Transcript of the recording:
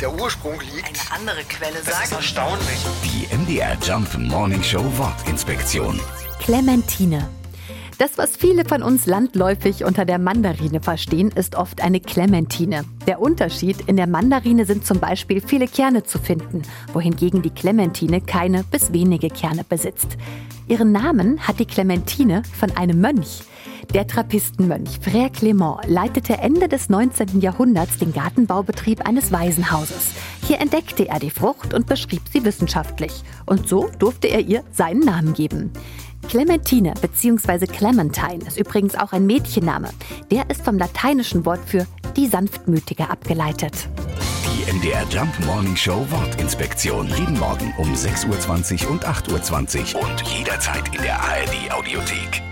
der Ursprung liegt. Eine andere Quelle Das ist sagt. erstaunlich. Die MDR Jump Morning Show Wortinspektion. Clementine. Das, was viele von uns landläufig unter der Mandarine verstehen, ist oft eine Clementine. Der Unterschied, in der Mandarine sind zum Beispiel viele Kerne zu finden, wohingegen die Clementine keine bis wenige Kerne besitzt. Ihren Namen hat die Clementine von einem Mönch. Der Trappistenmönch Frère Clément leitete Ende des 19. Jahrhunderts den Gartenbaubetrieb eines Waisenhauses. Hier entdeckte er die Frucht und beschrieb sie wissenschaftlich. Und so durfte er ihr seinen Namen geben. Clementine bzw. Clementine ist übrigens auch ein Mädchenname. Der ist vom lateinischen Wort für die Sanftmütige abgeleitet. Die MDR Jump Morning Show Wortinspektion. Jeden Morgen um 6.20 Uhr und 8.20 Uhr und jederzeit in der ARD Audiothek.